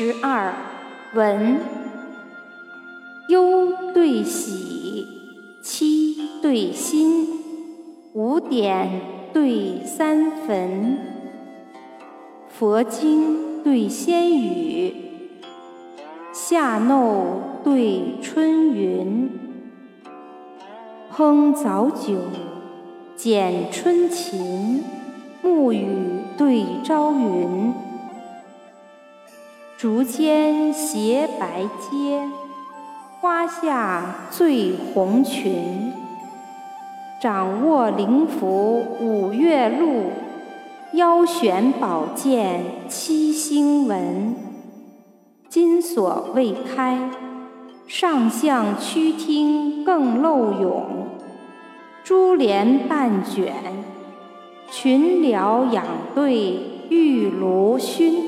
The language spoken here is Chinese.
十二文，忧对喜，七对心，五点对三坟，佛经对仙语，夏漏对春云，烹早酒，剪春琴，暮雨对朝云。竹间斜白阶，花下醉红裙。掌握灵符五月露，腰悬宝剑七星纹。金锁未开，上象曲厅更漏涌。珠帘半卷，群僚仰对玉炉熏